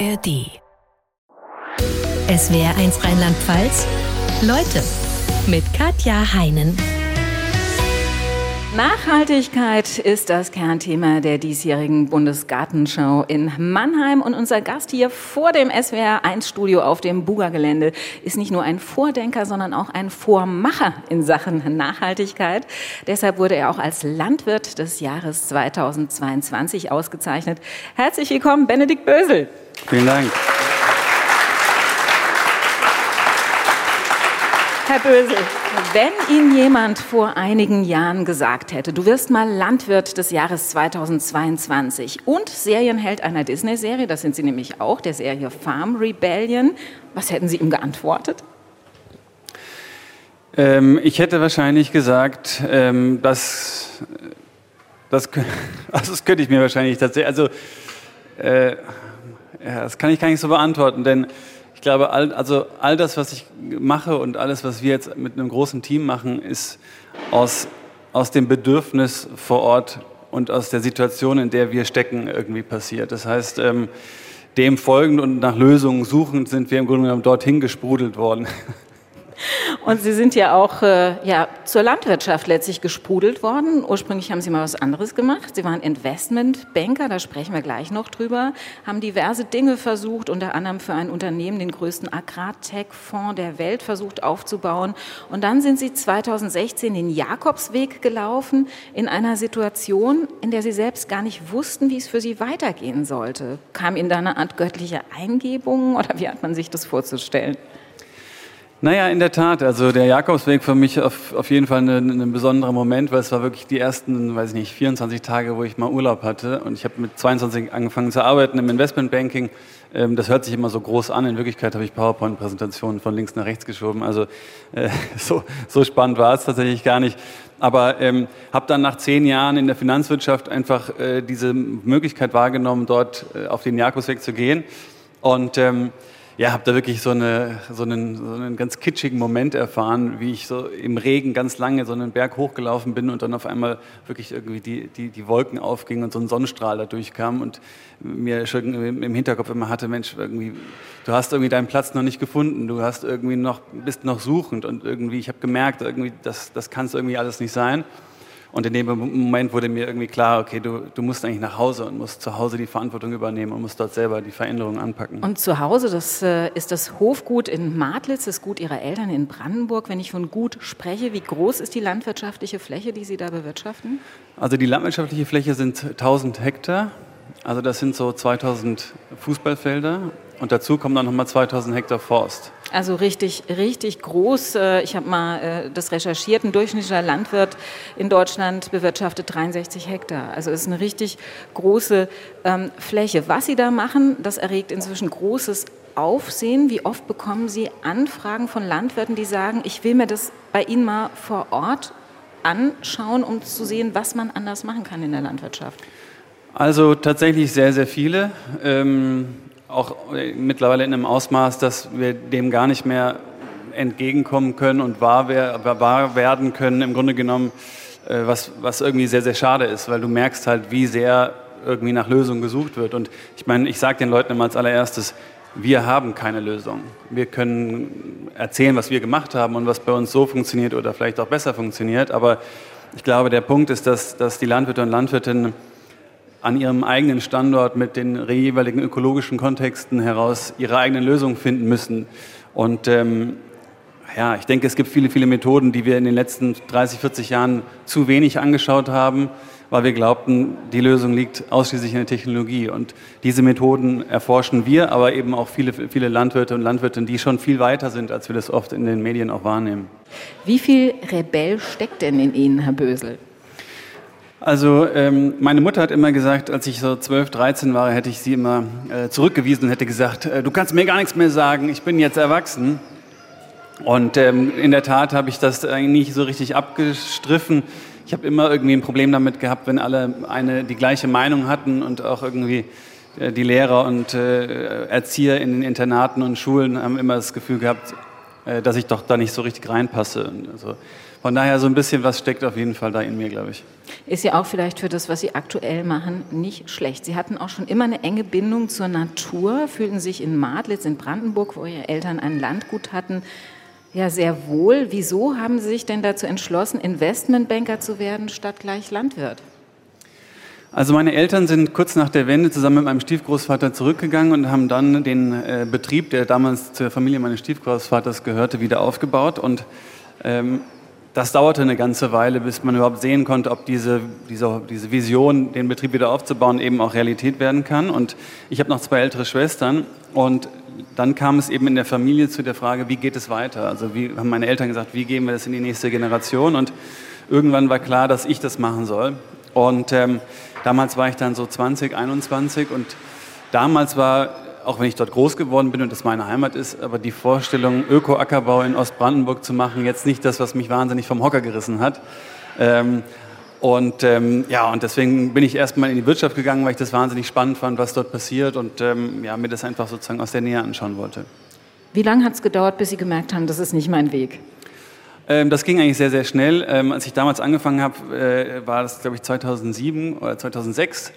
ARD. Es wäre eins Rheinland-Pfalz. Leute mit Katja Heinen. Nachhaltigkeit ist das Kernthema der diesjährigen Bundesgartenschau in Mannheim. Und unser Gast hier vor dem SWR1-Studio auf dem Buga-Gelände ist nicht nur ein Vordenker, sondern auch ein Vormacher in Sachen Nachhaltigkeit. Deshalb wurde er auch als Landwirt des Jahres 2022 ausgezeichnet. Herzlich willkommen, Benedikt Bösel. Vielen Dank. Herr Bösel, wenn Ihnen jemand vor einigen Jahren gesagt hätte, du wirst mal Landwirt des Jahres 2022 und Serienheld einer Disney-Serie, das sind Sie nämlich auch, der Serie Farm Rebellion, was hätten Sie ihm geantwortet? Ähm, ich hätte wahrscheinlich gesagt, ähm, dass das, also das könnte ich mir wahrscheinlich tatsächlich, also äh, ja, das kann ich gar nicht so beantworten, denn glaube, all, also all das, was ich mache und alles, was wir jetzt mit einem großen Team machen, ist aus, aus dem Bedürfnis vor Ort und aus der Situation, in der wir stecken, irgendwie passiert. Das heißt, ähm, dem folgend und nach Lösungen suchend sind wir im Grunde genommen dorthin gesprudelt worden. Und Sie sind ja auch äh, ja, zur Landwirtschaft letztlich gesprudelt worden. Ursprünglich haben Sie mal was anderes gemacht. Sie waren Investmentbanker, da sprechen wir gleich noch drüber, haben diverse Dinge versucht, unter anderem für ein Unternehmen den größten Agrartech-Fonds der Welt versucht aufzubauen. Und dann sind Sie 2016 den Jakobsweg gelaufen in einer Situation, in der Sie selbst gar nicht wussten, wie es für Sie weitergehen sollte. Kam Ihnen da eine Art göttliche Eingebung oder wie hat man sich das vorzustellen? Naja, in der Tat. Also der Jakobsweg für mich auf, auf jeden Fall ein, ein besonderer Moment, weil es war wirklich die ersten, weiß ich nicht, 24 Tage, wo ich mal Urlaub hatte. Und ich habe mit 22 angefangen zu arbeiten im Investmentbanking. Ähm, das hört sich immer so groß an. In Wirklichkeit habe ich PowerPoint-Präsentationen von links nach rechts geschoben. Also äh, so, so spannend war es tatsächlich gar nicht. Aber ähm, habe dann nach zehn Jahren in der Finanzwirtschaft einfach äh, diese Möglichkeit wahrgenommen, dort äh, auf den Jakobsweg zu gehen. Und ähm, ja, habe da wirklich so, eine, so, einen, so einen ganz kitschigen Moment erfahren, wie ich so im Regen ganz lange so einen Berg hochgelaufen bin und dann auf einmal wirklich irgendwie die, die, die Wolken aufgingen und so ein Sonnenstrahl da durchkam und mir schon im Hinterkopf immer hatte, Mensch, irgendwie, du hast irgendwie deinen Platz noch nicht gefunden, du hast irgendwie noch, bist noch suchend und irgendwie, ich habe gemerkt, irgendwie, das, das kann es irgendwie alles nicht sein. Und in dem Moment wurde mir irgendwie klar, okay, du, du musst eigentlich nach Hause und musst zu Hause die Verantwortung übernehmen und musst dort selber die Veränderungen anpacken. Und zu Hause, das äh, ist das Hofgut in Martlitz, das Gut Ihrer Eltern in Brandenburg. Wenn ich von Gut spreche, wie groß ist die landwirtschaftliche Fläche, die Sie da bewirtschaften? Also die landwirtschaftliche Fläche sind 1000 Hektar. Also das sind so 2000 Fußballfelder und dazu kommen dann nochmal 2000 Hektar Forst. Also richtig, richtig groß. Äh, ich habe mal äh, das recherchiert. Ein durchschnittlicher Landwirt in Deutschland bewirtschaftet 63 Hektar. Also es ist eine richtig große ähm, Fläche. Was Sie da machen, das erregt inzwischen großes Aufsehen. Wie oft bekommen Sie Anfragen von Landwirten, die sagen, ich will mir das bei Ihnen mal vor Ort anschauen, um zu sehen, was man anders machen kann in der Landwirtschaft? Also tatsächlich sehr, sehr viele. Auch mittlerweile in einem Ausmaß, dass wir dem gar nicht mehr entgegenkommen können und wahr, wahr werden können, im Grunde genommen, äh, was, was irgendwie sehr, sehr schade ist, weil du merkst halt, wie sehr irgendwie nach Lösungen gesucht wird. Und ich meine, ich sage den Leuten immer als allererstes, wir haben keine Lösung. Wir können erzählen, was wir gemacht haben und was bei uns so funktioniert oder vielleicht auch besser funktioniert. Aber ich glaube, der Punkt ist, dass, dass die Landwirte und Landwirtinnen an ihrem eigenen Standort mit den jeweiligen ökologischen Kontexten heraus ihre eigenen Lösungen finden müssen. Und ähm, ja, ich denke, es gibt viele, viele Methoden, die wir in den letzten 30, 40 Jahren zu wenig angeschaut haben, weil wir glaubten, die Lösung liegt ausschließlich in der Technologie. Und diese Methoden erforschen wir, aber eben auch viele, viele Landwirte und Landwirtinnen, die schon viel weiter sind, als wir das oft in den Medien auch wahrnehmen. Wie viel Rebell steckt denn in Ihnen, Herr Bösel? Also ähm, meine Mutter hat immer gesagt, als ich so 12, 13 war, hätte ich sie immer äh, zurückgewiesen und hätte gesagt, äh, du kannst mir gar nichts mehr sagen, ich bin jetzt erwachsen. Und ähm, in der Tat habe ich das eigentlich nicht so richtig abgestriffen. Ich habe immer irgendwie ein Problem damit gehabt, wenn alle eine die gleiche Meinung hatten und auch irgendwie äh, die Lehrer und äh, Erzieher in den Internaten und Schulen haben immer das Gefühl gehabt, äh, dass ich doch da nicht so richtig reinpasse. Also von daher so ein bisschen was steckt auf jeden Fall da in mir, glaube ich. Ist ja auch vielleicht für das, was Sie aktuell machen, nicht schlecht. Sie hatten auch schon immer eine enge Bindung zur Natur, fühlten sich in Madlitz in Brandenburg, wo Ihre Eltern ein Landgut hatten, ja sehr wohl. Wieso haben Sie sich denn dazu entschlossen, Investmentbanker zu werden statt gleich Landwirt? Also meine Eltern sind kurz nach der Wende zusammen mit meinem Stiefgroßvater zurückgegangen und haben dann den äh, Betrieb, der damals zur Familie meines Stiefgroßvaters gehörte, wieder aufgebaut. Und ähm, das dauerte eine ganze Weile, bis man überhaupt sehen konnte, ob diese, diese, diese Vision, den Betrieb wieder aufzubauen, eben auch Realität werden kann. Und ich habe noch zwei ältere Schwestern und dann kam es eben in der Familie zu der Frage, wie geht es weiter? Also wie haben meine Eltern gesagt, wie gehen wir das in die nächste Generation? Und irgendwann war klar, dass ich das machen soll. Und ähm, damals war ich dann so 20, 21 und damals war, auch wenn ich dort groß geworden bin und das meine Heimat ist, aber die Vorstellung, Öko-Ackerbau in Ostbrandenburg zu machen, jetzt nicht das, was mich wahnsinnig vom Hocker gerissen hat. Ähm, und ähm, ja, und deswegen bin ich erstmal in die Wirtschaft gegangen, weil ich das wahnsinnig spannend fand, was dort passiert und ähm, ja, mir das einfach sozusagen aus der Nähe anschauen wollte. Wie lange hat es gedauert, bis Sie gemerkt haben, das ist nicht mein Weg? Ähm, das ging eigentlich sehr, sehr schnell. Ähm, als ich damals angefangen habe, äh, war das, glaube ich, 2007 oder 2006.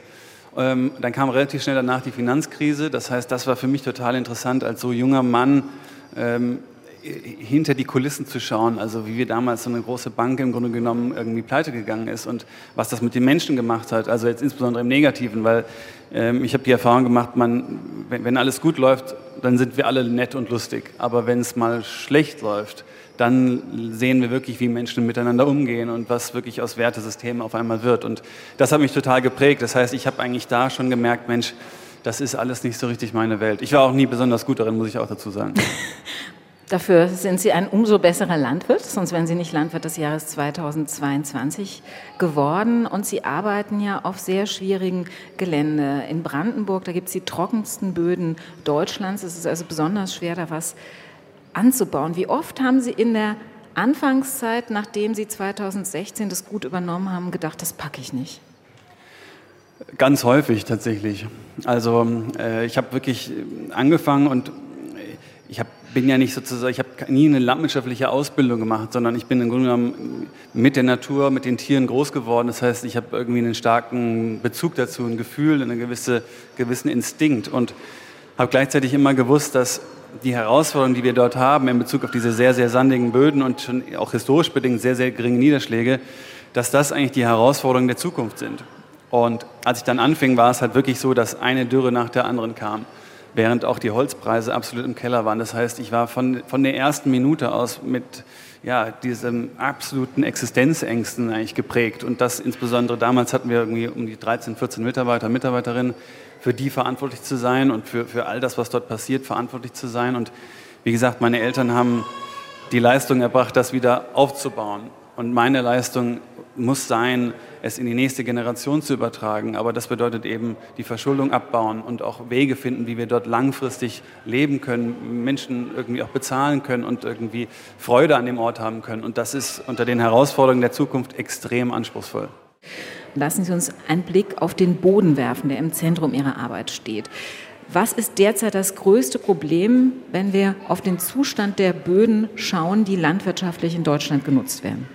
Ähm, dann kam relativ schnell danach die Finanzkrise. Das heißt, das war für mich total interessant, als so junger Mann ähm, hinter die Kulissen zu schauen, also wie wir damals so eine große Bank im Grunde genommen irgendwie pleite gegangen ist und was das mit den Menschen gemacht hat, also jetzt insbesondere im Negativen, weil ähm, ich habe die Erfahrung gemacht, man, wenn, wenn alles gut läuft, dann sind wir alle nett und lustig, aber wenn es mal schlecht läuft, dann sehen wir wirklich, wie Menschen miteinander umgehen und was wirklich aus Wertesystemen auf einmal wird. Und das hat mich total geprägt. Das heißt, ich habe eigentlich da schon gemerkt, Mensch, das ist alles nicht so richtig meine Welt. Ich war auch nie besonders gut darin, muss ich auch dazu sagen. Dafür sind Sie ein umso besserer Landwirt, sonst wären Sie nicht Landwirt des Jahres 2022 geworden. Und Sie arbeiten ja auf sehr schwierigem Gelände. In Brandenburg, da gibt es die trockensten Böden Deutschlands. Es ist also besonders schwer, da was anzubauen. Wie oft haben Sie in der Anfangszeit, nachdem Sie 2016 das Gut übernommen haben, gedacht, das packe ich nicht? Ganz häufig tatsächlich. Also äh, ich habe wirklich angefangen und ich hab, bin ja nicht sozusagen, ich habe nie eine landwirtschaftliche Ausbildung gemacht, sondern ich bin im Grunde genommen mit der Natur, mit den Tieren groß geworden. Das heißt, ich habe irgendwie einen starken Bezug dazu, ein Gefühl, einen gewisse, gewissen Instinkt und habe gleichzeitig immer gewusst, dass die Herausforderungen, die wir dort haben in Bezug auf diese sehr, sehr sandigen Böden und schon auch historisch bedingt sehr, sehr geringen Niederschläge, dass das eigentlich die Herausforderungen der Zukunft sind. Und als ich dann anfing, war es halt wirklich so, dass eine Dürre nach der anderen kam, während auch die Holzpreise absolut im Keller waren. Das heißt, ich war von, von der ersten Minute aus mit ja, diesen absoluten Existenzängsten eigentlich geprägt. Und das insbesondere damals hatten wir irgendwie um die 13, 14 Mitarbeiter, Mitarbeiterinnen für die verantwortlich zu sein und für, für all das, was dort passiert, verantwortlich zu sein. Und wie gesagt, meine Eltern haben die Leistung erbracht, das wieder aufzubauen. Und meine Leistung muss sein, es in die nächste Generation zu übertragen. Aber das bedeutet eben die Verschuldung abbauen und auch Wege finden, wie wir dort langfristig leben können, Menschen irgendwie auch bezahlen können und irgendwie Freude an dem Ort haben können. Und das ist unter den Herausforderungen der Zukunft extrem anspruchsvoll. Lassen Sie uns einen Blick auf den Boden werfen, der im Zentrum Ihrer Arbeit steht. Was ist derzeit das größte Problem, wenn wir auf den Zustand der Böden schauen, die landwirtschaftlich in Deutschland genutzt werden?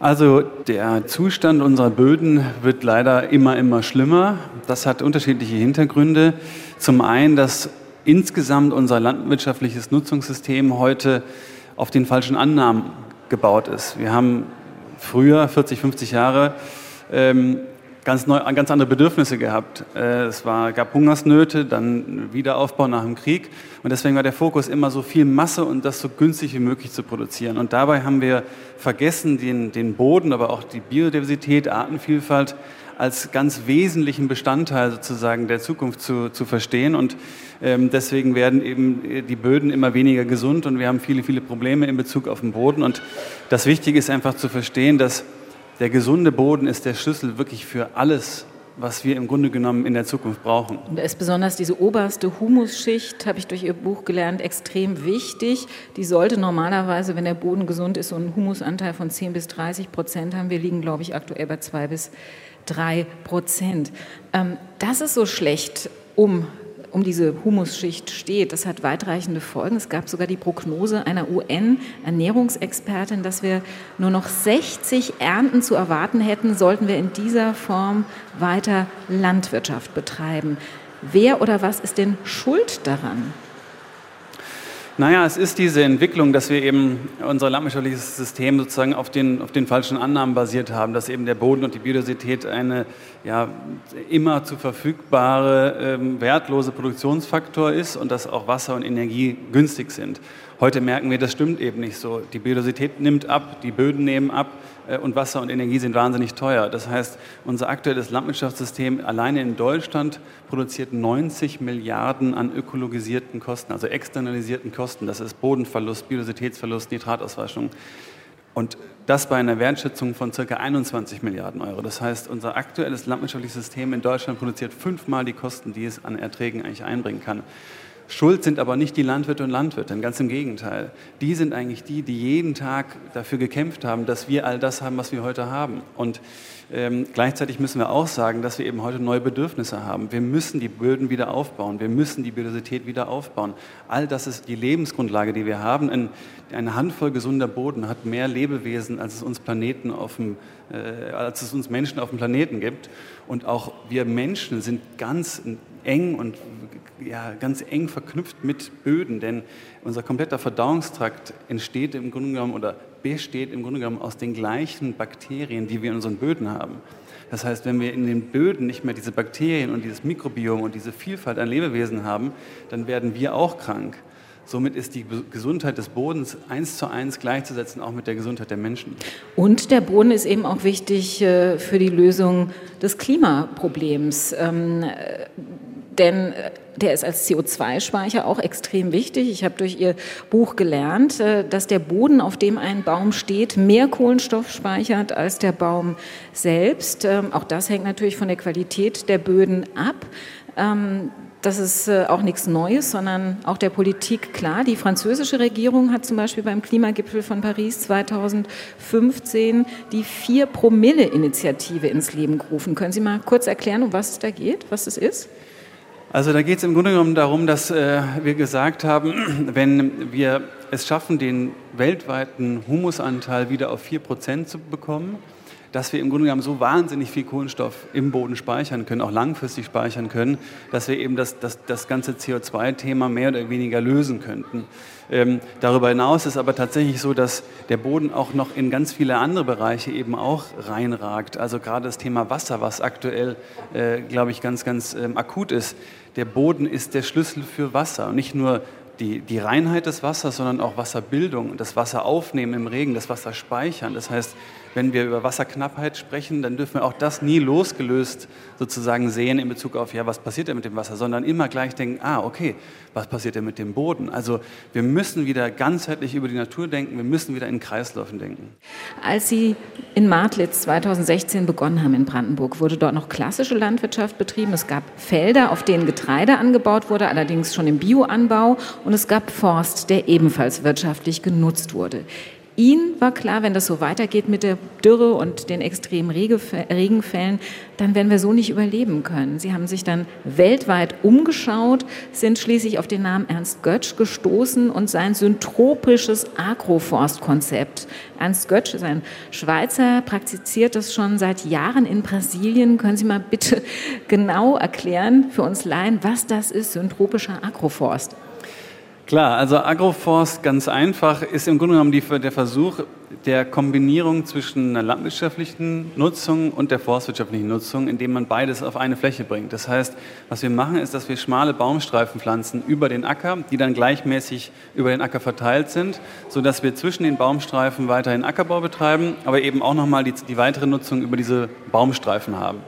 Also der Zustand unserer Böden wird leider immer, immer schlimmer. Das hat unterschiedliche Hintergründe. Zum einen, dass insgesamt unser landwirtschaftliches Nutzungssystem heute auf den falschen Annahmen gebaut ist. Wir haben früher, 40, 50 Jahre, ähm, ganz, neu, ganz andere Bedürfnisse gehabt. Äh, es war, gab Hungersnöte, dann Wiederaufbau nach dem Krieg. Und deswegen war der Fokus immer so viel Masse und das so günstig wie möglich zu produzieren. Und dabei haben wir vergessen, den, den Boden, aber auch die Biodiversität, Artenvielfalt als ganz wesentlichen Bestandteil sozusagen der Zukunft zu, zu verstehen. Und ähm, deswegen werden eben die Böden immer weniger gesund und wir haben viele, viele Probleme in Bezug auf den Boden. Und das Wichtige ist einfach zu verstehen, dass der gesunde Boden ist der Schlüssel wirklich für alles, was wir im Grunde genommen in der Zukunft brauchen. Und da ist besonders diese oberste Humusschicht, habe ich durch Ihr Buch gelernt, extrem wichtig. Die sollte normalerweise, wenn der Boden gesund ist, so einen Humusanteil von 10 bis 30 Prozent haben. Wir liegen, glaube ich, aktuell bei 2 bis 3 Prozent. Ähm, das ist so schlecht, um um diese Humusschicht steht. Das hat weitreichende Folgen. Es gab sogar die Prognose einer UN-Ernährungsexpertin, dass wir nur noch 60 Ernten zu erwarten hätten, sollten wir in dieser Form weiter Landwirtschaft betreiben. Wer oder was ist denn schuld daran? Naja, es ist diese Entwicklung, dass wir eben unser landwirtschaftliches System sozusagen auf den, auf den falschen Annahmen basiert haben, dass eben der Boden und die Biodiversität eine ja, immer zu verfügbare, ähm, wertlose Produktionsfaktor ist und dass auch Wasser und Energie günstig sind. Heute merken wir, das stimmt eben nicht so. Die Biodiversität nimmt ab, die Böden nehmen ab äh, und Wasser und Energie sind wahnsinnig teuer. Das heißt, unser aktuelles Landwirtschaftssystem alleine in Deutschland produziert 90 Milliarden an ökologisierten Kosten, also externalisierten Kosten. Das ist Bodenverlust, Biodiversitätsverlust, Nitratauswaschung. Und das bei einer Wertschätzung von ca. 21 Milliarden Euro. Das heißt, unser aktuelles landwirtschaftliches System in Deutschland produziert fünfmal die Kosten, die es an Erträgen eigentlich einbringen kann. Schuld sind aber nicht die Landwirte und Landwirte, ganz im Gegenteil. Die sind eigentlich die, die jeden Tag dafür gekämpft haben, dass wir all das haben, was wir heute haben. Und ähm, gleichzeitig müssen wir auch sagen, dass wir eben heute neue Bedürfnisse haben. Wir müssen die Böden wieder aufbauen, wir müssen die Biodiversität wieder aufbauen. All das ist die Lebensgrundlage, die wir haben. Ein, eine Handvoll gesunder Boden hat mehr Lebewesen, als es uns Planeten auf dem, äh, als es uns Menschen auf dem Planeten gibt. Und auch wir Menschen sind ganz eng und ja, ganz eng verknüpft mit Böden, denn unser kompletter Verdauungstrakt entsteht im Grunde genommen oder besteht im Grunde genommen aus den gleichen Bakterien, die wir in unseren Böden haben. Das heißt, wenn wir in den Böden nicht mehr diese Bakterien und dieses Mikrobiom und diese Vielfalt an Lebewesen haben, dann werden wir auch krank. Somit ist die Gesundheit des Bodens eins zu eins gleichzusetzen, auch mit der Gesundheit der Menschen. Und der Boden ist eben auch wichtig äh, für die Lösung des Klimaproblems. Denn äh, der ist als CO2-Speicher auch extrem wichtig. Ich habe durch Ihr Buch gelernt, äh, dass der Boden, auf dem ein Baum steht, mehr Kohlenstoff speichert als der Baum selbst. Ähm, auch das hängt natürlich von der Qualität der Böden ab. Ähm, das ist äh, auch nichts Neues, sondern auch der Politik klar. Die französische Regierung hat zum Beispiel beim Klimagipfel von Paris 2015 die Vier-Promille-Initiative ins Leben gerufen. Können Sie mal kurz erklären, um was es da geht, was es ist? Also da geht es im Grunde genommen darum, dass äh, wir gesagt haben, wenn wir es schaffen, den weltweiten Humusanteil wieder auf 4% zu bekommen, dass wir im Grunde genommen so wahnsinnig viel Kohlenstoff im Boden speichern können, auch langfristig speichern können, dass wir eben das, das, das ganze CO2-Thema mehr oder weniger lösen könnten. Ähm, darüber hinaus ist aber tatsächlich so, dass der Boden auch noch in ganz viele andere Bereiche eben auch reinragt. Also gerade das Thema Wasser, was aktuell, äh, glaube ich, ganz, ganz ähm, akut ist. Der Boden ist der Schlüssel für Wasser. Und nicht nur die, die Reinheit des Wassers, sondern auch Wasserbildung, das Wasser aufnehmen im Regen, das Wasser speichern. Das heißt, wenn wir über Wasserknappheit sprechen, dann dürfen wir auch das nie losgelöst sozusagen sehen in Bezug auf, ja, was passiert denn mit dem Wasser, sondern immer gleich denken, ah, okay, was passiert denn mit dem Boden? Also wir müssen wieder ganzheitlich über die Natur denken, wir müssen wieder in Kreisläufen denken. Als Sie in Martlitz 2016 begonnen haben in Brandenburg, wurde dort noch klassische Landwirtschaft betrieben. Es gab Felder, auf denen Getreide angebaut wurde, allerdings schon im Bioanbau, und es gab Forst, der ebenfalls wirtschaftlich genutzt wurde. Ihnen war klar, wenn das so weitergeht mit der Dürre und den extremen Regenfällen, dann werden wir so nicht überleben können. Sie haben sich dann weltweit umgeschaut, sind schließlich auf den Namen Ernst Götsch gestoßen und sein syntropisches Agroforstkonzept. Ernst Götsch ist ein Schweizer, praktiziert das schon seit Jahren in Brasilien. Können Sie mal bitte genau erklären für uns Laien, was das ist, syntropischer Agroforst? Klar, also Agroforst ganz einfach ist im Grunde genommen die, der Versuch der Kombinierung zwischen einer landwirtschaftlichen Nutzung und der forstwirtschaftlichen Nutzung, indem man beides auf eine Fläche bringt. Das heißt, was wir machen, ist, dass wir schmale Baumstreifen pflanzen über den Acker, die dann gleichmäßig über den Acker verteilt sind, sodass wir zwischen den Baumstreifen weiterhin Ackerbau betreiben, aber eben auch nochmal die, die weitere Nutzung über diese Baumstreifen haben.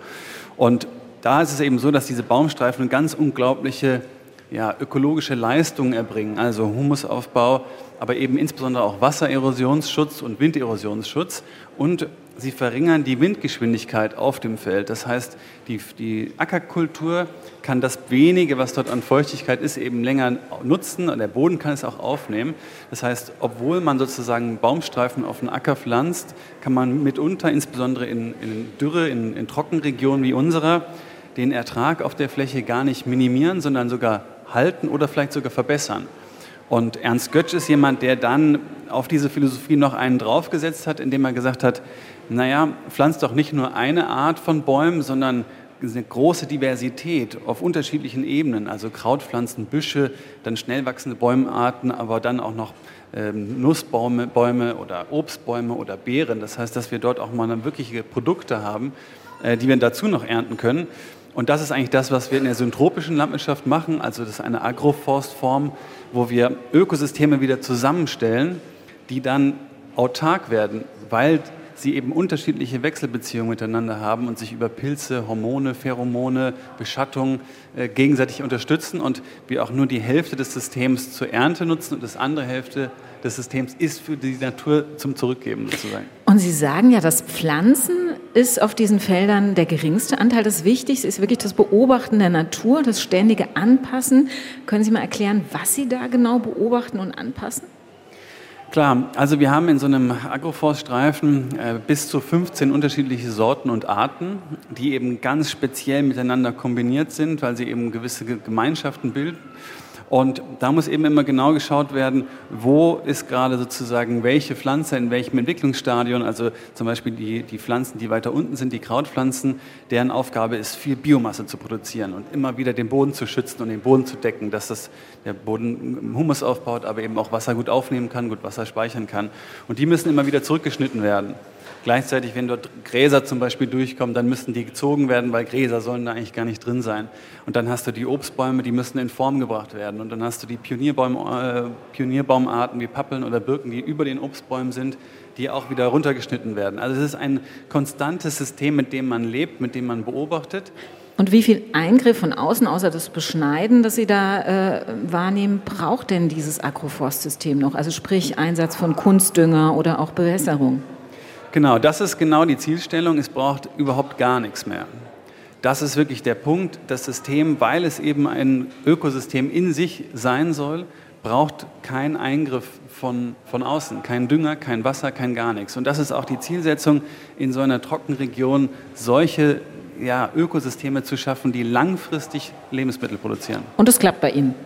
Und da ist es eben so, dass diese Baumstreifen eine ganz unglaubliche ja, ökologische Leistungen erbringen, also Humusaufbau, aber eben insbesondere auch Wassererosionsschutz und Winderosionsschutz. Und sie verringern die Windgeschwindigkeit auf dem Feld. Das heißt, die, die Ackerkultur kann das wenige, was dort an Feuchtigkeit ist, eben länger nutzen und der Boden kann es auch aufnehmen. Das heißt, obwohl man sozusagen Baumstreifen auf den Acker pflanzt, kann man mitunter, insbesondere in, in Dürre, in, in Trockenregionen wie unserer, den Ertrag auf der Fläche gar nicht minimieren, sondern sogar halten oder vielleicht sogar verbessern. Und Ernst Götsch ist jemand, der dann auf diese Philosophie noch einen draufgesetzt hat, indem er gesagt hat, naja, pflanzt doch nicht nur eine Art von Bäumen, sondern eine große Diversität auf unterschiedlichen Ebenen, also Krautpflanzen, Büsche, dann schnell wachsende Bäumarten, aber dann auch noch ähm, Nussbäume Bäume oder Obstbäume oder Beeren. Das heißt, dass wir dort auch mal wirkliche Produkte haben, äh, die wir dazu noch ernten können. Und das ist eigentlich das, was wir in der syntropischen Landwirtschaft machen. Also das ist eine Agroforstform, wo wir Ökosysteme wieder zusammenstellen, die dann autark werden, weil sie eben unterschiedliche Wechselbeziehungen miteinander haben und sich über Pilze, Hormone, Pheromone, Beschattung äh, gegenseitig unterstützen und wir auch nur die Hälfte des Systems zur Ernte nutzen und das andere Hälfte des Systems ist für die Natur zum Zurückgeben sozusagen. Und Sie sagen ja, das Pflanzen ist auf diesen Feldern der geringste Anteil. Das Wichtigste ist wirklich das Beobachten der Natur, das ständige Anpassen. Können Sie mal erklären, was Sie da genau beobachten und anpassen? Klar, also wir haben in so einem Agroforststreifen äh, bis zu 15 unterschiedliche Sorten und Arten, die eben ganz speziell miteinander kombiniert sind, weil sie eben gewisse Gemeinschaften bilden. Und da muss eben immer genau geschaut werden, wo ist gerade sozusagen welche Pflanze in welchem Entwicklungsstadion. Also zum Beispiel die, die Pflanzen, die weiter unten sind, die Krautpflanzen, deren Aufgabe ist, viel Biomasse zu produzieren und immer wieder den Boden zu schützen und den Boden zu decken, dass das, der Boden Humus aufbaut, aber eben auch Wasser gut aufnehmen kann, gut Wasser speichern kann. Und die müssen immer wieder zurückgeschnitten werden. Gleichzeitig, wenn dort Gräser zum Beispiel durchkommen, dann müssen die gezogen werden, weil Gräser sollen da eigentlich gar nicht drin sein. Und dann hast du die Obstbäume, die müssen in Form gebracht werden. Und dann hast du die Pionierbaum, äh, Pionierbaumarten wie Pappeln oder Birken, die über den Obstbäumen sind, die auch wieder runtergeschnitten werden. Also es ist ein konstantes System, mit dem man lebt, mit dem man beobachtet. Und wie viel Eingriff von außen, außer das Beschneiden, das Sie da äh, wahrnehmen, braucht denn dieses Agroforstsystem noch? Also sprich Einsatz von Kunstdünger oder auch Bewässerung? Genau, das ist genau die Zielstellung. Es braucht überhaupt gar nichts mehr. Das ist wirklich der Punkt. Das System, weil es eben ein Ökosystem in sich sein soll, braucht keinen Eingriff von, von außen, kein Dünger, kein Wasser, kein gar nichts. Und das ist auch die Zielsetzung, in so einer Trockenregion solche ja, Ökosysteme zu schaffen, die langfristig Lebensmittel produzieren. Und es klappt bei Ihnen?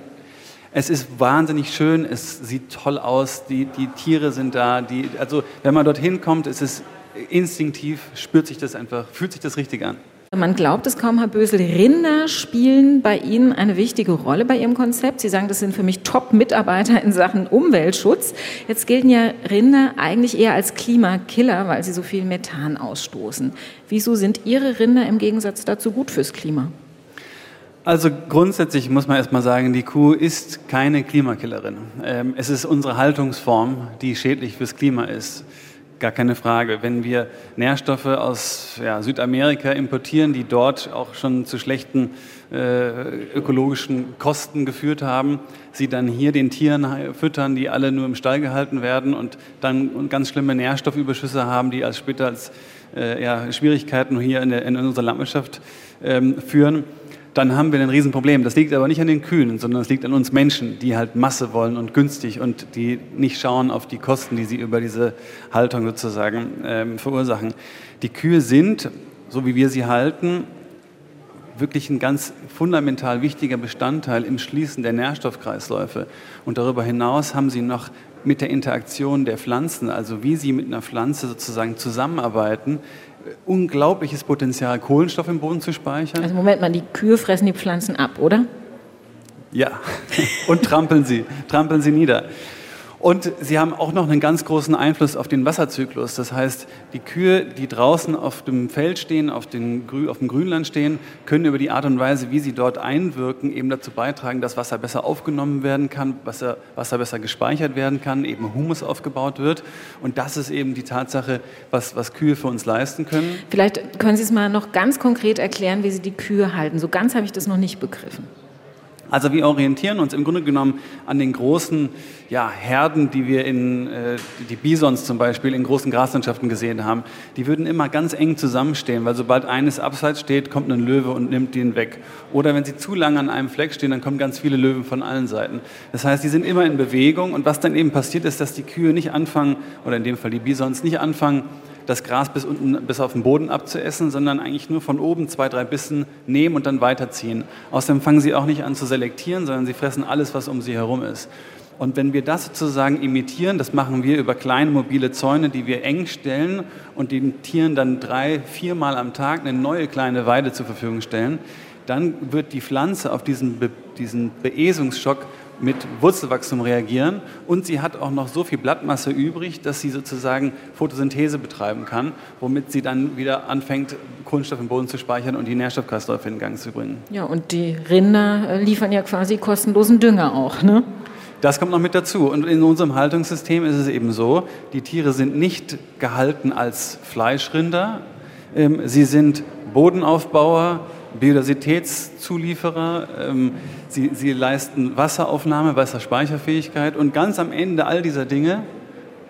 Es ist wahnsinnig schön, es sieht toll aus, die, die Tiere sind da. Die, also wenn man dorthin kommt, ist es instinktiv, spürt sich das einfach, fühlt sich das richtig an. Man glaubt es kaum, Herr Bösel, Rinder spielen bei Ihnen eine wichtige Rolle bei Ihrem Konzept. Sie sagen, das sind für mich Top-Mitarbeiter in Sachen Umweltschutz. Jetzt gelten ja Rinder eigentlich eher als Klimakiller, weil sie so viel Methan ausstoßen. Wieso sind Ihre Rinder im Gegensatz dazu gut fürs Klima? Also grundsätzlich muss man erstmal sagen, die Kuh ist keine Klimakillerin. Ähm, es ist unsere Haltungsform, die schädlich fürs Klima ist. Gar keine Frage. Wenn wir Nährstoffe aus ja, Südamerika importieren, die dort auch schon zu schlechten äh, ökologischen Kosten geführt haben, sie dann hier den Tieren füttern, die alle nur im Stall gehalten werden und dann ganz schlimme Nährstoffüberschüsse haben, die als später als äh, ja, Schwierigkeiten hier in, der, in unserer Landwirtschaft ähm, führen, dann haben wir ein Riesenproblem. Das liegt aber nicht an den Kühen, sondern es liegt an uns Menschen, die halt Masse wollen und günstig und die nicht schauen auf die Kosten, die sie über diese Haltung sozusagen ähm, verursachen. Die Kühe sind, so wie wir sie halten, wirklich ein ganz fundamental wichtiger Bestandteil im Schließen der Nährstoffkreisläufe. Und darüber hinaus haben sie noch mit der Interaktion der Pflanzen, also wie sie mit einer Pflanze sozusagen zusammenarbeiten, unglaubliches Potenzial, Kohlenstoff im Boden zu speichern. Also Moment mal, die Kühe fressen die Pflanzen ab, oder? Ja, und trampeln sie, trampeln sie nieder. Und sie haben auch noch einen ganz großen Einfluss auf den Wasserzyklus. Das heißt, die Kühe, die draußen auf dem Feld stehen, auf, den, auf dem Grünland stehen, können über die Art und Weise, wie sie dort einwirken, eben dazu beitragen, dass Wasser besser aufgenommen werden kann, Wasser, Wasser besser gespeichert werden kann, eben Humus aufgebaut wird. Und das ist eben die Tatsache, was, was Kühe für uns leisten können. Vielleicht können Sie es mal noch ganz konkret erklären, wie Sie die Kühe halten. So ganz habe ich das noch nicht begriffen. Also wir orientieren uns im Grunde genommen an den großen ja, Herden, die wir in, äh, die Bisons zum Beispiel in großen Graslandschaften gesehen haben. Die würden immer ganz eng zusammenstehen, weil sobald eines abseits steht, kommt ein Löwe und nimmt den weg. Oder wenn sie zu lange an einem Fleck stehen, dann kommen ganz viele Löwen von allen Seiten. Das heißt, die sind immer in Bewegung und was dann eben passiert ist, dass die Kühe nicht anfangen, oder in dem Fall die Bisons, nicht anfangen, das Gras bis unten bis auf den Boden abzuessen, sondern eigentlich nur von oben zwei, drei Bissen nehmen und dann weiterziehen. Außerdem fangen sie auch nicht an zu selektieren, sondern sie fressen alles, was um sie herum ist. Und wenn wir das sozusagen imitieren, das machen wir über kleine mobile Zäune, die wir eng stellen und den Tieren dann drei, viermal am Tag eine neue kleine Weide zur Verfügung stellen, dann wird die Pflanze auf diesen, Be diesen Beesungsschock mit Wurzelwachstum reagieren und sie hat auch noch so viel Blattmasse übrig, dass sie sozusagen Photosynthese betreiben kann, womit sie dann wieder anfängt, Kohlenstoff im Boden zu speichern und die Nährstoffkreisläufe in Gang zu bringen. Ja, und die Rinder liefern ja quasi kostenlosen Dünger auch, ne? Das kommt noch mit dazu. Und in unserem Haltungssystem ist es eben so, die Tiere sind nicht gehalten als Fleischrinder, ähm, sie sind Bodenaufbauer, Biodiversitätszulieferer, ähm, sie, sie leisten Wasseraufnahme, Wasserspeicherfähigkeit und ganz am Ende all dieser Dinge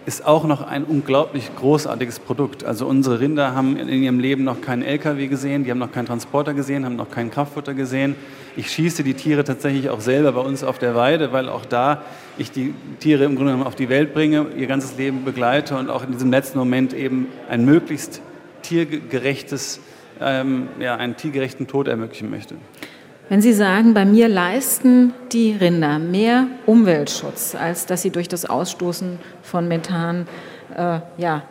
ist auch noch ein unglaublich großartiges Produkt. Also unsere Rinder haben in ihrem Leben noch keinen LKW gesehen, die haben noch keinen Transporter gesehen, haben noch kein Kraftfutter gesehen. Ich schieße die Tiere tatsächlich auch selber bei uns auf der Weide, weil auch da ich die Tiere im Grunde genommen auf die Welt bringe, ihr ganzes Leben begleite und auch in diesem letzten Moment eben ein möglichst tiergerechtes, ähm, ja, einen tiergerechten Tod ermöglichen möchte. Wenn Sie sagen, bei mir leisten die Rinder mehr Umweltschutz, als dass sie durch das Ausstoßen von Methan äh, ja,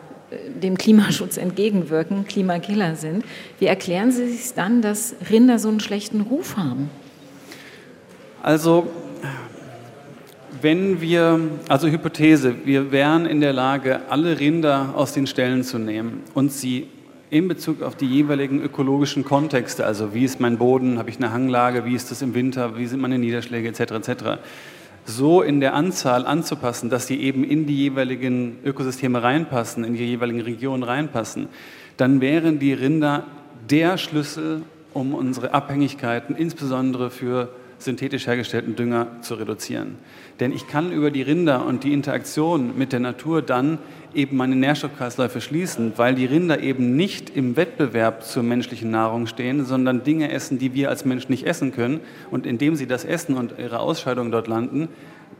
dem Klimaschutz entgegenwirken, Klimakiller sind, wie erklären Sie sich dann, dass Rinder so einen schlechten Ruf haben? Also, wenn wir, also Hypothese, wir wären in der Lage, alle Rinder aus den Ställen zu nehmen und sie in Bezug auf die jeweiligen ökologischen Kontexte, also wie ist mein Boden, habe ich eine Hanglage, wie ist das im Winter, wie sind meine Niederschläge etc. etc., so in der Anzahl anzupassen, dass sie eben in die jeweiligen Ökosysteme reinpassen, in die jeweiligen Regionen reinpassen, dann wären die Rinder der Schlüssel, um unsere Abhängigkeiten, insbesondere für synthetisch hergestellten Dünger, zu reduzieren. Denn ich kann über die Rinder und die Interaktion mit der Natur dann eben meine Nährstoffkreisläufe schließen, weil die Rinder eben nicht im Wettbewerb zur menschlichen Nahrung stehen, sondern Dinge essen, die wir als Mensch nicht essen können. Und indem sie das essen und ihre Ausscheidungen dort landen,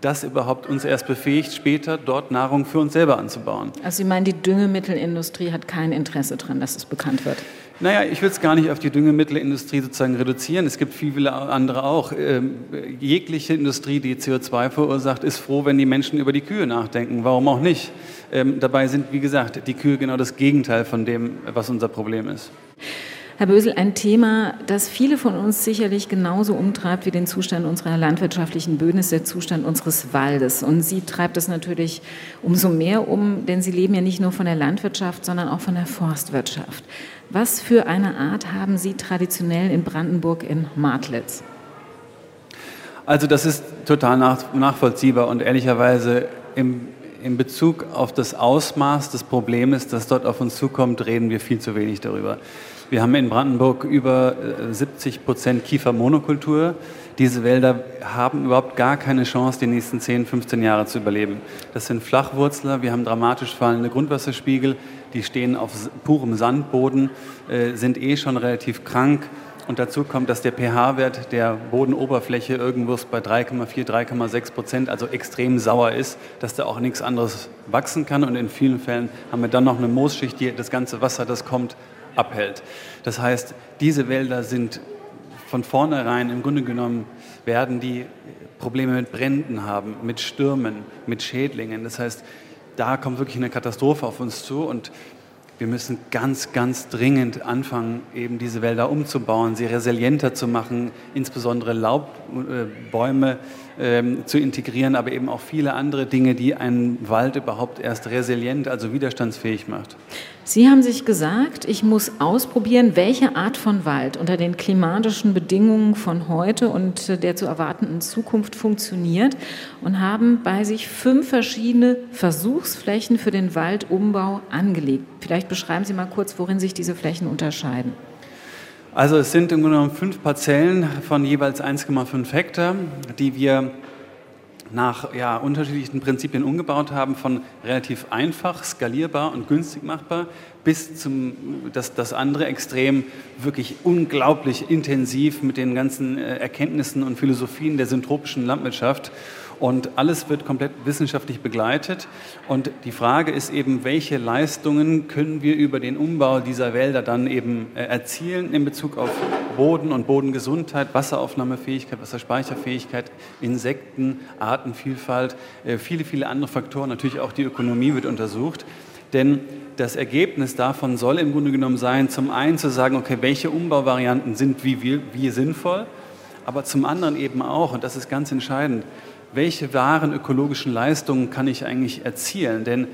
das überhaupt uns erst befähigt, später dort Nahrung für uns selber anzubauen. Also Sie meinen, die Düngemittelindustrie hat kein Interesse daran, dass es bekannt wird? Naja, ich will es gar nicht auf die Düngemittelindustrie sozusagen reduzieren. Es gibt viele andere auch. Ähm, jegliche Industrie, die CO2 verursacht, ist froh, wenn die Menschen über die Kühe nachdenken. Warum auch nicht? Ähm, dabei sind, wie gesagt, die Kühe genau das Gegenteil von dem, was unser Problem ist. Herr Bösel, ein Thema, das viele von uns sicherlich genauso umtreibt wie den Zustand unserer landwirtschaftlichen Böden, ist der Zustand unseres Waldes. Und Sie treibt es natürlich umso mehr um, denn Sie leben ja nicht nur von der Landwirtschaft, sondern auch von der Forstwirtschaft. Was für eine Art haben Sie traditionell in Brandenburg in Martlitz? Also das ist total nach, nachvollziehbar und ehrlicherweise im, in Bezug auf das Ausmaß des Problems, das dort auf uns zukommt, reden wir viel zu wenig darüber. Wir haben in Brandenburg über 70 äh, Prozent Kiefermonokultur. Diese Wälder haben überhaupt gar keine Chance, die nächsten 10, 15 Jahre zu überleben. Das sind Flachwurzler, wir haben dramatisch fallende Grundwasserspiegel, die stehen auf purem Sandboden, äh, sind eh schon relativ krank. Und dazu kommt, dass der pH-Wert der Bodenoberfläche irgendwo bei 3,4, 3,6 Prozent, also extrem sauer ist, dass da auch nichts anderes wachsen kann. Und in vielen Fällen haben wir dann noch eine Moosschicht, die das ganze Wasser, das kommt, abhält. Das heißt, diese Wälder sind von vornherein im Grunde genommen, werden die Probleme mit Bränden haben, mit Stürmen, mit Schädlingen. Das heißt, da kommt wirklich eine Katastrophe auf uns zu und wir müssen ganz, ganz dringend anfangen, eben diese Wälder umzubauen, sie resilienter zu machen, insbesondere Laubbäume ähm, zu integrieren, aber eben auch viele andere Dinge, die einen Wald überhaupt erst resilient, also widerstandsfähig macht. Sie haben sich gesagt, ich muss ausprobieren, welche Art von Wald unter den klimatischen Bedingungen von heute und der zu erwartenden Zukunft funktioniert und haben bei sich fünf verschiedene Versuchsflächen für den Waldumbau angelegt. Vielleicht beschreiben Sie mal kurz, worin sich diese Flächen unterscheiden. Also es sind im Grunde genommen fünf Parzellen von jeweils 1,5 Hektar, die wir nach ja, unterschiedlichen Prinzipien umgebaut haben, von relativ einfach, skalierbar und günstig machbar, bis zum das, das andere Extrem wirklich unglaublich intensiv mit den ganzen äh, Erkenntnissen und Philosophien der syntropischen Landwirtschaft Und alles wird komplett wissenschaftlich begleitet. Und die Frage ist eben, welche Leistungen können wir über den Umbau dieser Wälder dann eben äh, erzielen in Bezug auf Boden und Bodengesundheit, Wasseraufnahmefähigkeit, Wasserspeicherfähigkeit, Insekten, Artenvielfalt, äh, viele, viele andere Faktoren. Natürlich auch die Ökonomie wird untersucht. Denn das Ergebnis davon soll im Grunde genommen sein, zum einen zu sagen, okay, welche Umbauvarianten sind wie, wie, wie sinnvoll, aber zum anderen eben auch, und das ist ganz entscheidend, welche wahren ökologischen Leistungen kann ich eigentlich erzielen? Denn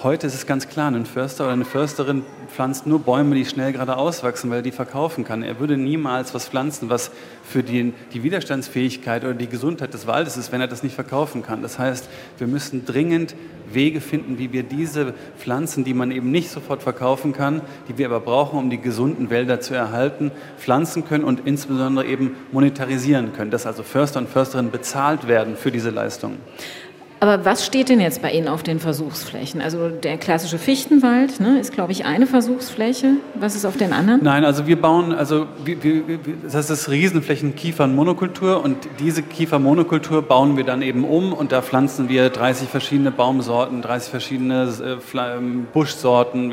Heute ist es ganz klar, ein Förster oder eine Försterin pflanzt nur Bäume, die schnell geradeaus wachsen, weil er die verkaufen kann. Er würde niemals was pflanzen, was für die, die Widerstandsfähigkeit oder die Gesundheit des Waldes ist, wenn er das nicht verkaufen kann. Das heißt, wir müssen dringend Wege finden, wie wir diese Pflanzen, die man eben nicht sofort verkaufen kann, die wir aber brauchen, um die gesunden Wälder zu erhalten, pflanzen können und insbesondere eben monetarisieren können, dass also Förster und Försterinnen bezahlt werden für diese Leistungen. Aber was steht denn jetzt bei Ihnen auf den Versuchsflächen? Also der klassische Fichtenwald ne, ist, glaube ich, eine Versuchsfläche. Was ist auf den anderen? Nein, also wir bauen, also wir, wir, das ist Riesenflächen Kiefernmonokultur und diese Kiefermonokultur bauen wir dann eben um und da pflanzen wir 30 verschiedene Baumsorten, 30 verschiedene äh, ähm, Buschsorten,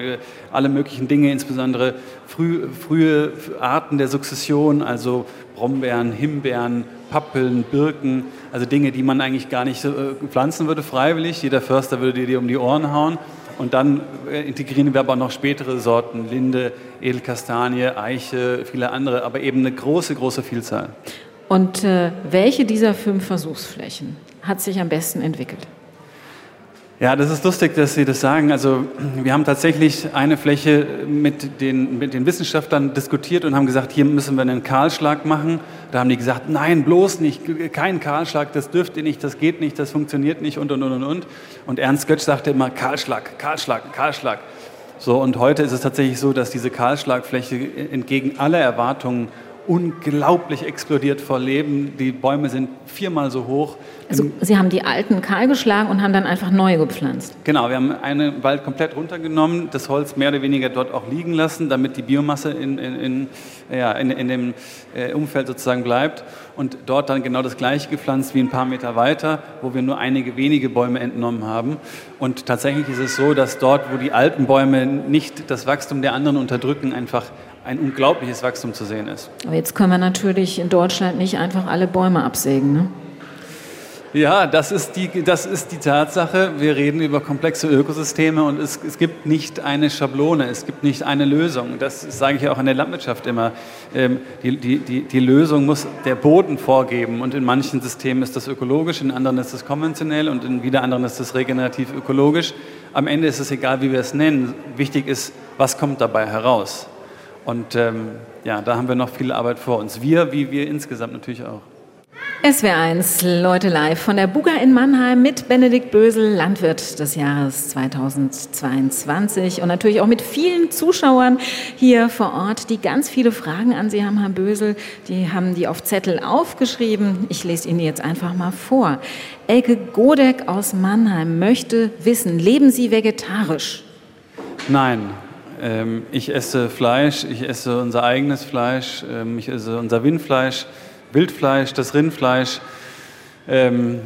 alle möglichen Dinge, insbesondere früh, frühe Arten der Sukzession, also Brombeeren, Himbeeren, Pappeln, Birken, also Dinge, die man eigentlich gar nicht äh, pflanzen würde freiwillig. Jeder Förster würde dir die um die Ohren hauen. Und dann äh, integrieren wir aber noch spätere Sorten, Linde, Edelkastanie, Eiche, viele andere, aber eben eine große, große Vielzahl. Und äh, welche dieser fünf Versuchsflächen hat sich am besten entwickelt? Ja, das ist lustig, dass Sie das sagen. Also wir haben tatsächlich eine Fläche mit den, mit den Wissenschaftlern diskutiert und haben gesagt, hier müssen wir einen Kahlschlag machen. Da haben die gesagt, nein, bloß nicht, kein Kahlschlag, das dürft ihr nicht, das geht nicht, das funktioniert nicht und, und, und, und. Und Ernst Götz sagte immer, Kahlschlag, Kahlschlag, Kahlschlag. So, und heute ist es tatsächlich so, dass diese Kahlschlagfläche entgegen aller Erwartungen unglaublich explodiert vor Leben. Die Bäume sind viermal so hoch. Also Sie haben die alten kahl geschlagen und haben dann einfach neue gepflanzt? Genau, wir haben einen Wald komplett runtergenommen, das Holz mehr oder weniger dort auch liegen lassen, damit die Biomasse in, in, in, ja, in, in dem äh, Umfeld sozusagen bleibt und dort dann genau das gleiche gepflanzt wie ein paar Meter weiter, wo wir nur einige wenige Bäume entnommen haben. Und tatsächlich ist es so, dass dort, wo die alten Bäume nicht das Wachstum der anderen unterdrücken, einfach ein unglaubliches Wachstum zu sehen ist. Aber jetzt können wir natürlich in Deutschland nicht einfach alle Bäume absägen. Ne? Ja, das ist, die, das ist die Tatsache. Wir reden über komplexe Ökosysteme und es, es gibt nicht eine Schablone, es gibt nicht eine Lösung. Das sage ich ja auch in der Landwirtschaft immer. Ähm, die, die, die, die Lösung muss der Boden vorgeben und in manchen Systemen ist das ökologisch, in anderen ist das konventionell und in wieder anderen ist das regenerativ ökologisch. Am Ende ist es egal, wie wir es nennen. Wichtig ist, was kommt dabei heraus. Und ähm, ja, da haben wir noch viel Arbeit vor uns. Wir, wie wir insgesamt natürlich auch. SWR1, Leute live von der Buga in Mannheim mit Benedikt Bösel, Landwirt des Jahres 2022 und natürlich auch mit vielen Zuschauern hier vor Ort, die ganz viele Fragen an Sie haben, Herr Bösel. Die haben die auf Zettel aufgeschrieben. Ich lese Ihnen jetzt einfach mal vor. Elke Godek aus Mannheim möchte wissen, leben Sie vegetarisch? Nein, ich esse Fleisch, ich esse unser eigenes Fleisch, ähm, ich esse unser Windfleisch, Wildfleisch, das Rindfleisch. Ähm,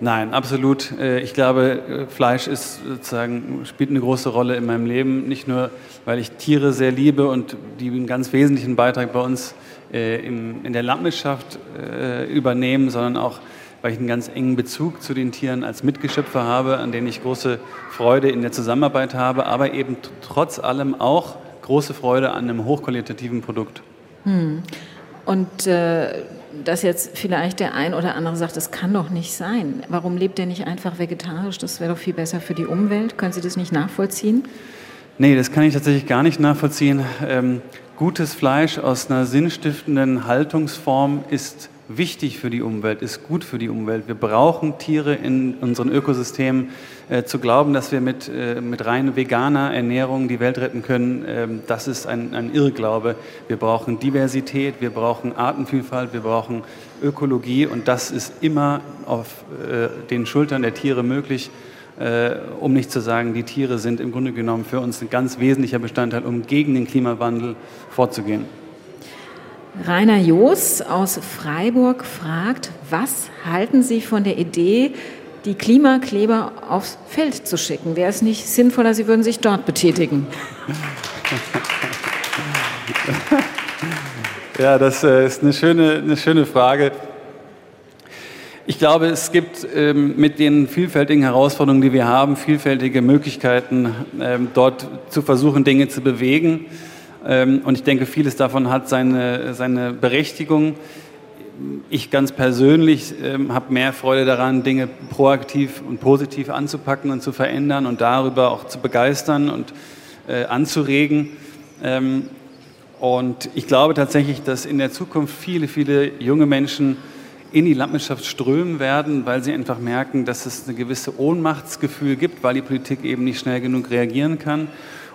nein, absolut. Äh, ich glaube, Fleisch ist sozusagen, spielt eine große Rolle in meinem Leben. Nicht nur, weil ich Tiere sehr liebe und die einen ganz wesentlichen Beitrag bei uns äh, in der Landwirtschaft äh, übernehmen, sondern auch, weil ich einen ganz engen Bezug zu den Tieren als Mitgeschöpfe habe, an denen ich große Freude in der Zusammenarbeit habe, aber eben trotz allem auch große Freude an einem hochqualitativen Produkt. Hm. Und äh, dass jetzt vielleicht der ein oder andere sagt, das kann doch nicht sein. Warum lebt er nicht einfach vegetarisch? Das wäre doch viel besser für die Umwelt. Können Sie das nicht nachvollziehen? Nee, das kann ich tatsächlich gar nicht nachvollziehen. Ähm, gutes Fleisch aus einer sinnstiftenden Haltungsform ist wichtig für die Umwelt, ist gut für die Umwelt. Wir brauchen Tiere in unseren Ökosystemen. Äh, zu glauben, dass wir mit, äh, mit rein veganer Ernährung die Welt retten können, äh, das ist ein, ein Irrglaube. Wir brauchen Diversität, wir brauchen Artenvielfalt, wir brauchen Ökologie und das ist immer auf äh, den Schultern der Tiere möglich. Äh, um nicht zu sagen, die Tiere sind im Grunde genommen für uns ein ganz wesentlicher Bestandteil, um gegen den Klimawandel vorzugehen. Rainer Joos aus Freiburg fragt, was halten Sie von der Idee, die Klimakleber aufs Feld zu schicken? Wäre es nicht sinnvoller, Sie würden sich dort betätigen? Ja, das äh, ist eine schöne, eine schöne Frage. Ich glaube, es gibt ähm, mit den vielfältigen Herausforderungen, die wir haben, vielfältige Möglichkeiten, ähm, dort zu versuchen, Dinge zu bewegen. Ähm, und ich denke, vieles davon hat seine, seine Berechtigung. Ich ganz persönlich ähm, habe mehr Freude daran, Dinge proaktiv und positiv anzupacken und zu verändern und darüber auch zu begeistern und äh, anzuregen. Ähm, und ich glaube tatsächlich, dass in der Zukunft viele, viele junge Menschen in die Landwirtschaft strömen werden, weil sie einfach merken, dass es ein gewisses Ohnmachtsgefühl gibt, weil die Politik eben nicht schnell genug reagieren kann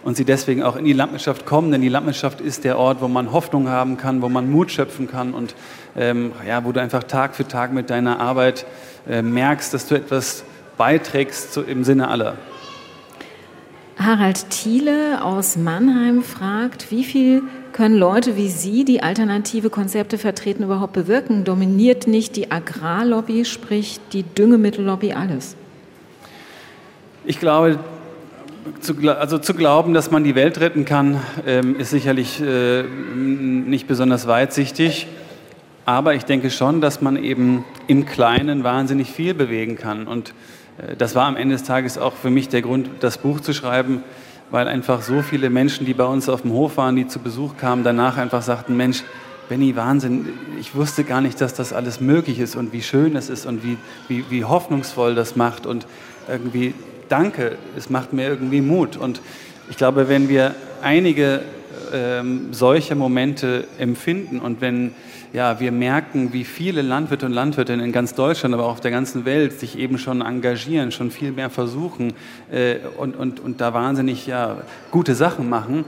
und sie deswegen auch in die Landwirtschaft kommen, denn die Landwirtschaft ist der Ort, wo man Hoffnung haben kann, wo man Mut schöpfen kann und ähm, ja, wo du einfach Tag für Tag mit deiner Arbeit äh, merkst, dass du etwas beiträgst zu, im Sinne aller. Harald Thiele aus Mannheim fragt, wie viel können Leute wie Sie, die alternative Konzepte vertreten, überhaupt bewirken? Dominiert nicht die Agrarlobby, sprich die Düngemittellobby alles? Ich glaube, zu, also zu glauben, dass man die Welt retten kann, ähm, ist sicherlich äh, nicht besonders weitsichtig. Aber ich denke schon, dass man eben im Kleinen wahnsinnig viel bewegen kann. Und äh, das war am Ende des Tages auch für mich der Grund, das Buch zu schreiben, weil einfach so viele Menschen, die bei uns auf dem Hof waren, die zu Besuch kamen, danach einfach sagten, Mensch, Benny, Wahnsinn, ich wusste gar nicht, dass das alles möglich ist und wie schön es ist und wie, wie, wie hoffnungsvoll das macht und irgendwie, danke, es macht mir irgendwie Mut. Und ich glaube, wenn wir einige ähm, solche Momente empfinden und wenn ja, wir merken, wie viele Landwirte und Landwirtinnen in ganz Deutschland, aber auch auf der ganzen Welt sich eben schon engagieren, schon viel mehr versuchen äh, und, und, und da wahnsinnig ja, gute Sachen machen,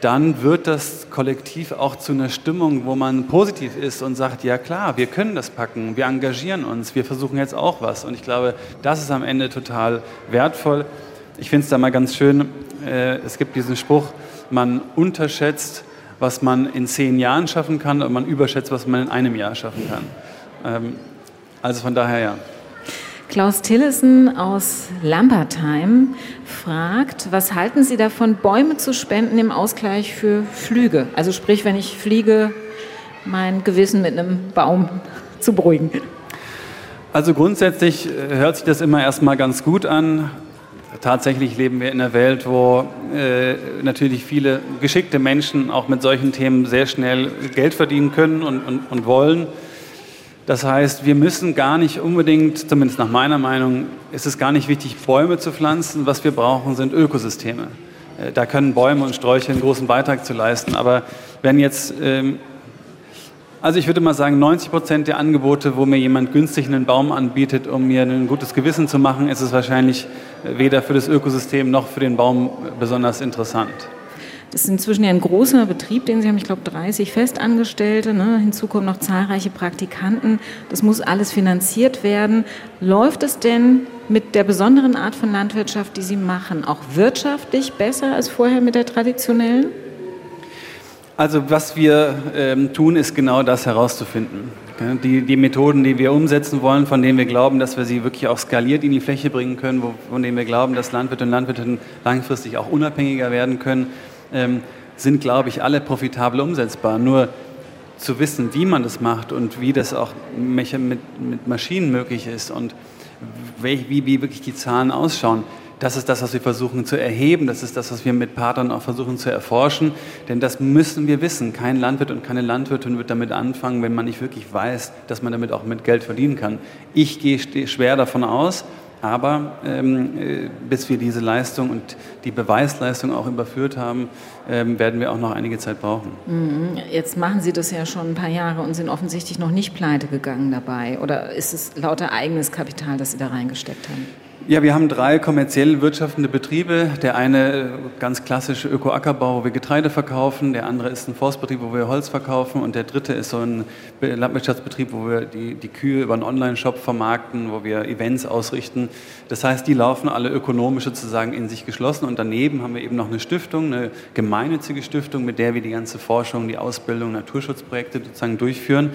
dann wird das kollektiv auch zu einer Stimmung, wo man positiv ist und sagt, ja klar, wir können das packen, wir engagieren uns, wir versuchen jetzt auch was. Und ich glaube, das ist am Ende total wertvoll. Ich finde es da mal ganz schön, äh, es gibt diesen Spruch, man unterschätzt, was man in zehn Jahren schaffen kann und man überschätzt, was man in einem Jahr schaffen kann. Ähm, also von daher ja. Klaus Tillessen aus Lambertheim fragt, was halten Sie davon, Bäume zu spenden im Ausgleich für Flüge? Also sprich, wenn ich fliege, mein Gewissen mit einem Baum zu beruhigen. Also grundsätzlich äh, hört sich das immer erstmal ganz gut an. Tatsächlich leben wir in einer Welt, wo äh, natürlich viele geschickte Menschen auch mit solchen Themen sehr schnell Geld verdienen können und, und, und wollen. Das heißt, wir müssen gar nicht unbedingt, zumindest nach meiner Meinung, ist es gar nicht wichtig, Bäume zu pflanzen. Was wir brauchen, sind Ökosysteme. Äh, da können Bäume und Sträucher einen großen Beitrag zu leisten. Aber wenn jetzt ähm, also ich würde mal sagen, 90 Prozent der Angebote, wo mir jemand günstig einen Baum anbietet, um mir ein gutes Gewissen zu machen, ist es wahrscheinlich weder für das Ökosystem noch für den Baum besonders interessant. Das ist inzwischen ja ein großer Betrieb, den Sie haben, ich glaube, 30 Festangestellte. Ne? Hinzu kommen noch zahlreiche Praktikanten. Das muss alles finanziert werden. Läuft es denn mit der besonderen Art von Landwirtschaft, die Sie machen, auch wirtschaftlich besser als vorher mit der traditionellen? Also was wir ähm, tun, ist genau das herauszufinden. Die, die, Methoden, die wir umsetzen wollen, von denen wir glauben, dass wir sie wirklich auch skaliert in die Fläche bringen können, wo, von denen wir glauben, dass Landwirte und Landwirtinnen langfristig auch unabhängiger werden können, ähm, sind, glaube ich, alle profitabel umsetzbar. Nur zu wissen, wie man das macht und wie das auch mit, mit Maschinen möglich ist und wie, wie wirklich die Zahlen ausschauen, das ist das, was wir versuchen zu erheben. Das ist das, was wir mit Partnern auch versuchen zu erforschen. Denn das müssen wir wissen. Kein Landwirt und keine Landwirtin wird damit anfangen, wenn man nicht wirklich weiß, dass man damit auch mit Geld verdienen kann. Ich gehe schwer davon aus, aber ähm, äh, bis wir diese Leistung und die Beweisleistung auch überführt haben, ähm, werden wir auch noch einige Zeit brauchen. Mhm. Jetzt machen Sie das ja schon ein paar Jahre und sind offensichtlich noch nicht pleite gegangen dabei. Oder ist es lauter eigenes Kapital, das Sie da reingesteckt haben? Ja, wir haben drei kommerziell wirtschaftende Betriebe. Der eine ganz klassische Öko-Ackerbau, wo wir Getreide verkaufen. Der andere ist ein Forstbetrieb, wo wir Holz verkaufen. Und der dritte ist so ein Landwirtschaftsbetrieb, wo wir die, die Kühe über einen Online-Shop vermarkten, wo wir Events ausrichten. Das heißt, die laufen alle ökonomisch sozusagen in sich geschlossen. Und daneben haben wir eben noch eine Stiftung, eine gemeinnützige Stiftung, mit der wir die ganze Forschung, die Ausbildung, Naturschutzprojekte sozusagen durchführen.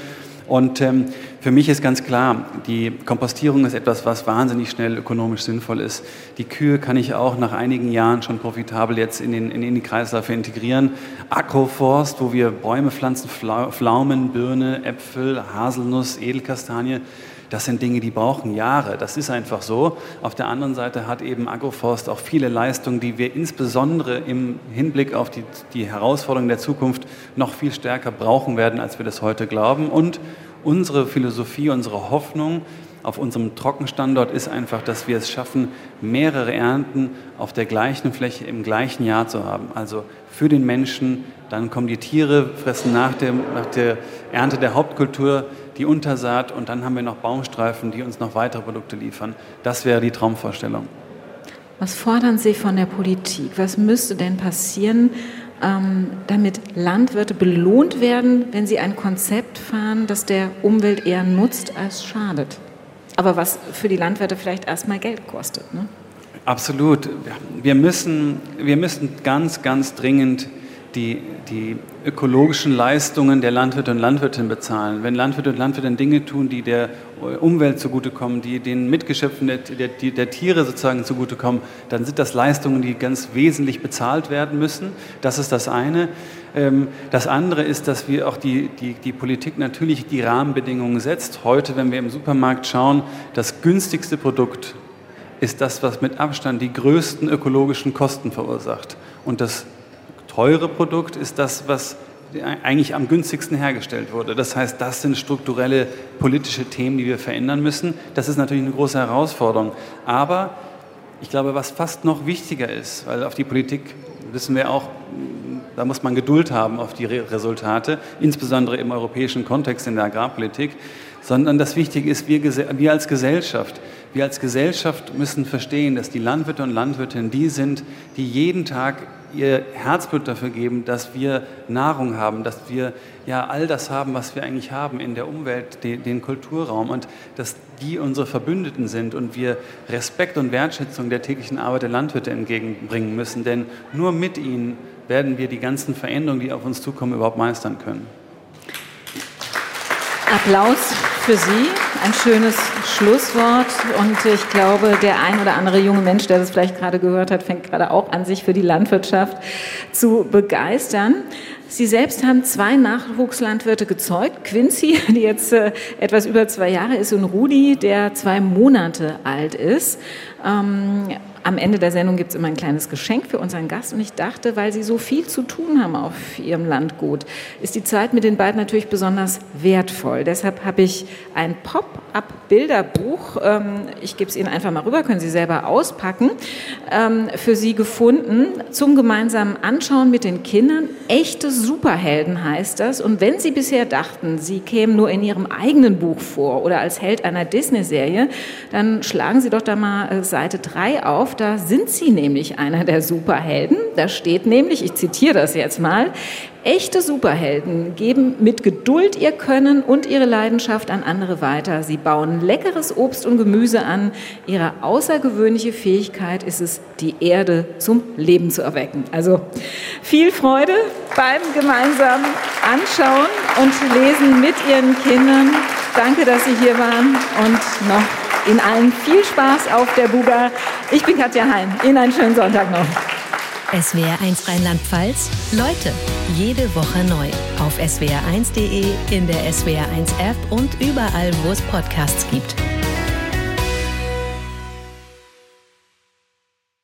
Und ähm, für mich ist ganz klar, die Kompostierung ist etwas, was wahnsinnig schnell ökonomisch sinnvoll ist. Die Kühe kann ich auch nach einigen Jahren schon profitabel jetzt in, den, in die Kreisläufe integrieren. Agroforst, wo wir Bäume pflanzen, Pflaumen, Birne, Äpfel, Haselnuss, Edelkastanie, das sind Dinge, die brauchen Jahre. Das ist einfach so. Auf der anderen Seite hat eben Agroforst auch viele Leistungen, die wir insbesondere im Hinblick auf die, die Herausforderungen der Zukunft noch viel stärker brauchen werden, als wir das heute glauben. Und unsere Philosophie, unsere Hoffnung auf unserem Trockenstandort ist einfach, dass wir es schaffen, mehrere Ernten auf der gleichen Fläche im gleichen Jahr zu haben. Also für den Menschen, dann kommen die Tiere, fressen nach, dem, nach der Ernte der Hauptkultur die Untersaat und dann haben wir noch Baumstreifen, die uns noch weitere Produkte liefern. Das wäre die Traumvorstellung. Was fordern Sie von der Politik? Was müsste denn passieren, ähm, damit Landwirte belohnt werden, wenn sie ein Konzept fahren, das der Umwelt eher nutzt als schadet? Aber was für die Landwirte vielleicht erstmal Geld kostet. Ne? Absolut. Wir müssen, wir müssen ganz, ganz dringend die, die ökologischen Leistungen der Landwirte und Landwirtinnen bezahlen. Wenn Landwirte und Landwirtinnen Dinge tun, die der Umwelt zugutekommen, die den Mitgeschöpfen der, der, der Tiere sozusagen zugutekommen, dann sind das Leistungen, die ganz wesentlich bezahlt werden müssen. Das ist das eine. Ähm, das andere ist, dass wir auch die, die, die Politik natürlich die Rahmenbedingungen setzt. Heute, wenn wir im Supermarkt schauen, das günstigste Produkt ist das, was mit Abstand die größten ökologischen Kosten verursacht. Und das teure Produkt ist das, was eigentlich am günstigsten hergestellt wurde. Das heißt, das sind strukturelle politische Themen, die wir verändern müssen. Das ist natürlich eine große Herausforderung. Aber ich glaube, was fast noch wichtiger ist, weil auf die Politik wissen wir auch, da muss man Geduld haben auf die Resultate, insbesondere im europäischen Kontext in der Agrarpolitik, sondern das Wichtige ist, wir, wir als Gesellschaft, wir als Gesellschaft müssen verstehen, dass die Landwirte und Landwirtinnen die sind, die jeden Tag ihr Herzblut dafür geben, dass wir Nahrung haben, dass wir ja all das haben, was wir eigentlich haben in der Umwelt, den, den Kulturraum und dass die unsere Verbündeten sind und wir Respekt und Wertschätzung der täglichen Arbeit der Landwirte entgegenbringen müssen, denn nur mit ihnen werden wir die ganzen Veränderungen, die auf uns zukommen, überhaupt meistern können. Applaus für Sie, ein schönes Schlusswort. Und ich glaube, der ein oder andere junge Mensch, der das vielleicht gerade gehört hat, fängt gerade auch an, sich für die Landwirtschaft zu begeistern. Sie selbst haben zwei Nachwuchslandwirte gezeugt. Quincy, die jetzt äh, etwas über zwei Jahre ist, und Rudi, der zwei Monate alt ist. Ähm, am Ende der Sendung gibt es immer ein kleines Geschenk für unseren Gast. Und ich dachte, weil Sie so viel zu tun haben auf Ihrem Landgut, ist die Zeit mit den beiden natürlich besonders wertvoll. Deshalb habe ich ein Pop-up-Bilderbuch, ähm, ich gebe es Ihnen einfach mal rüber, können Sie selber auspacken, ähm, für Sie gefunden zum gemeinsamen Anschauen mit den Kindern. Echte Superhelden heißt das. Und wenn Sie bisher dachten, Sie kämen nur in Ihrem eigenen Buch vor oder als Held einer Disney-Serie, dann schlagen Sie doch da mal äh, Seite 3 auf da sind sie nämlich einer der Superhelden. Da steht nämlich, ich zitiere das jetzt mal, echte Superhelden geben mit Geduld ihr Können und ihre Leidenschaft an andere weiter. Sie bauen leckeres Obst und Gemüse an. Ihre außergewöhnliche Fähigkeit ist es, die Erde zum Leben zu erwecken. Also viel Freude beim gemeinsamen Anschauen und Lesen mit Ihren Kindern. Danke, dass Sie hier waren und noch Ihnen allen viel Spaß auf der Buga. Ich bin Katja Hein. Ihnen einen schönen Sonntag noch. SWR1 Rheinland-Pfalz. Leute, jede Woche neu. Auf swr1.de, in der SWR1-App und überall, wo es Podcasts gibt.